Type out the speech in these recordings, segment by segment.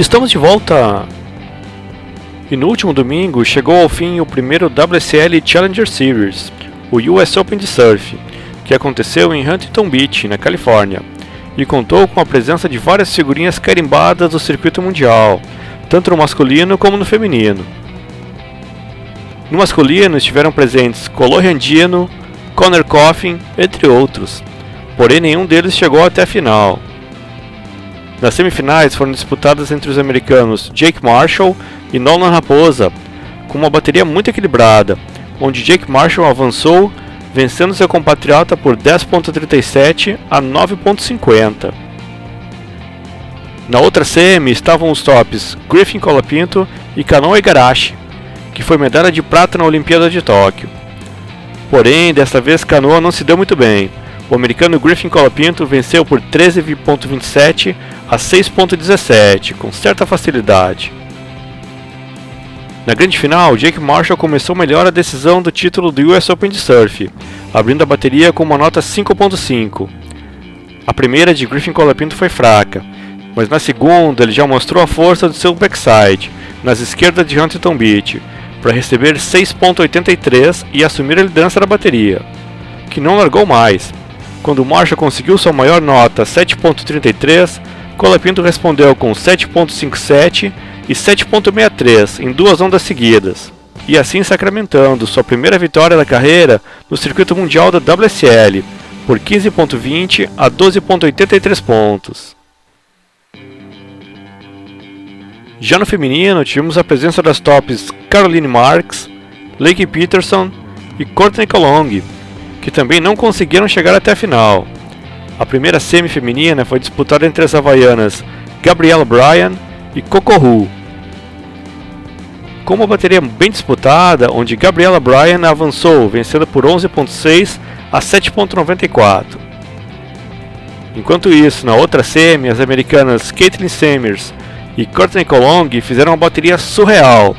estamos de volta! E no último domingo chegou ao fim o primeiro WSL Challenger Series, o US Open de Surf, que aconteceu em Huntington Beach, na Califórnia, e contou com a presença de várias figurinhas carimbadas do circuito mundial, tanto no masculino como no feminino. No masculino estiveram presentes Color Dino, Connor Coffin, entre outros, porém nenhum deles chegou até a final. Nas semifinais foram disputadas entre os americanos Jake Marshall e Nolan Raposa, com uma bateria muito equilibrada, onde Jake Marshall avançou vencendo seu compatriota por 10.37 a 9.50. Na outra semi estavam os tops Griffin Colapinto e Kanon Igarashi, que foi medalha de prata na Olimpíada de Tóquio. Porém, desta vez Canoa não se deu muito bem. O americano Griffin Colapinto venceu por 13.27 a 6.17, com certa facilidade. Na grande final, Jake Marshall começou melhor a decisão do título do US Open de Surf, abrindo a bateria com uma nota 5.5. A primeira de Griffin Colapinto foi fraca, mas na segunda ele já mostrou a força do seu backside, nas esquerdas de Huntington Beach, para receber 6.83 e assumir a liderança da bateria, que não largou mais. Quando Marshall conseguiu sua maior nota, 7.33, Colapinto respondeu com 7.57 e 7.63 em duas ondas seguidas, e assim sacramentando sua primeira vitória da carreira no circuito mundial da WSL, por 15.20 a 12.83 pontos. Já no feminino, tivemos a presença das tops Caroline Marks, Lake Peterson e Courtney Colong, que também não conseguiram chegar até a final. A primeira semi feminina foi disputada entre as havaianas Gabriella Bryan e Coco Hu. Com uma bateria bem disputada, onde Gabriella Bryan avançou, vencendo por 11.6 a 7.94. Enquanto isso, na outra semi, as americanas Caitlin Samers e Courtney Colong fizeram uma bateria surreal,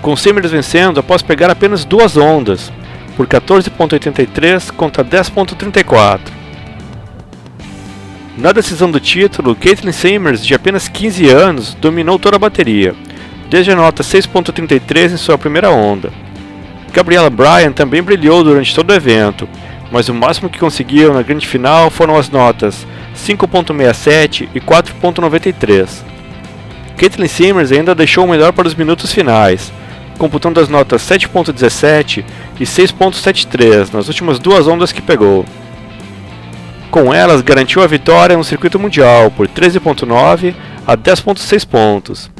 com Samers vencendo após pegar apenas duas ondas, por 14.83 contra 10.34. Na decisão do título, Caitlin Samers, de apenas 15 anos, dominou toda a bateria, desde a nota 6.33 em sua primeira onda. Gabriela Bryan também brilhou durante todo o evento, mas o máximo que conseguiu na grande final foram as notas 5.67 e 4.93. Caitlin Simmers ainda deixou o melhor para os minutos finais, computando as notas 7.17 e 6.73 nas últimas duas ondas que pegou. Com elas, garantiu a vitória no circuito mundial por 13.9 a 10.6 pontos.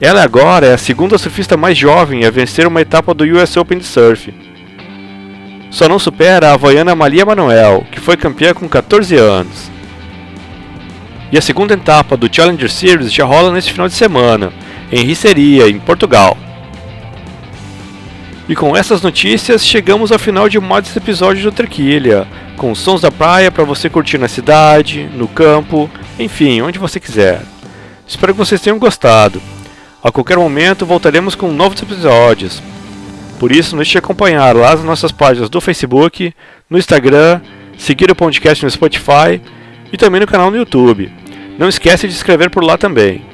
Ela agora é a segunda surfista mais jovem a vencer uma etapa do US Open de Surf. Só não supera a havaiana Malia Manuel, que foi campeã com 14 anos. E a segunda etapa do Challenger Series já rola neste final de semana, em Riceria, em Portugal. E com essas notícias, chegamos ao final de mais esse episódio do Trequilha, com sons da praia para você curtir na cidade, no campo, enfim, onde você quiser. Espero que vocês tenham gostado. A qualquer momento voltaremos com novos episódios. Por isso, não deixe de acompanhar lá as nossas páginas do Facebook, no Instagram, seguir o podcast no Spotify e também no canal no YouTube. Não esquece de inscrever por lá também.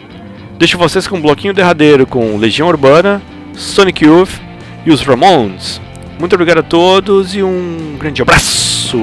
Deixo vocês com um bloquinho derradeiro com Legião Urbana, Sonic Youth e os Ramones. Muito obrigado a todos e um grande abraço!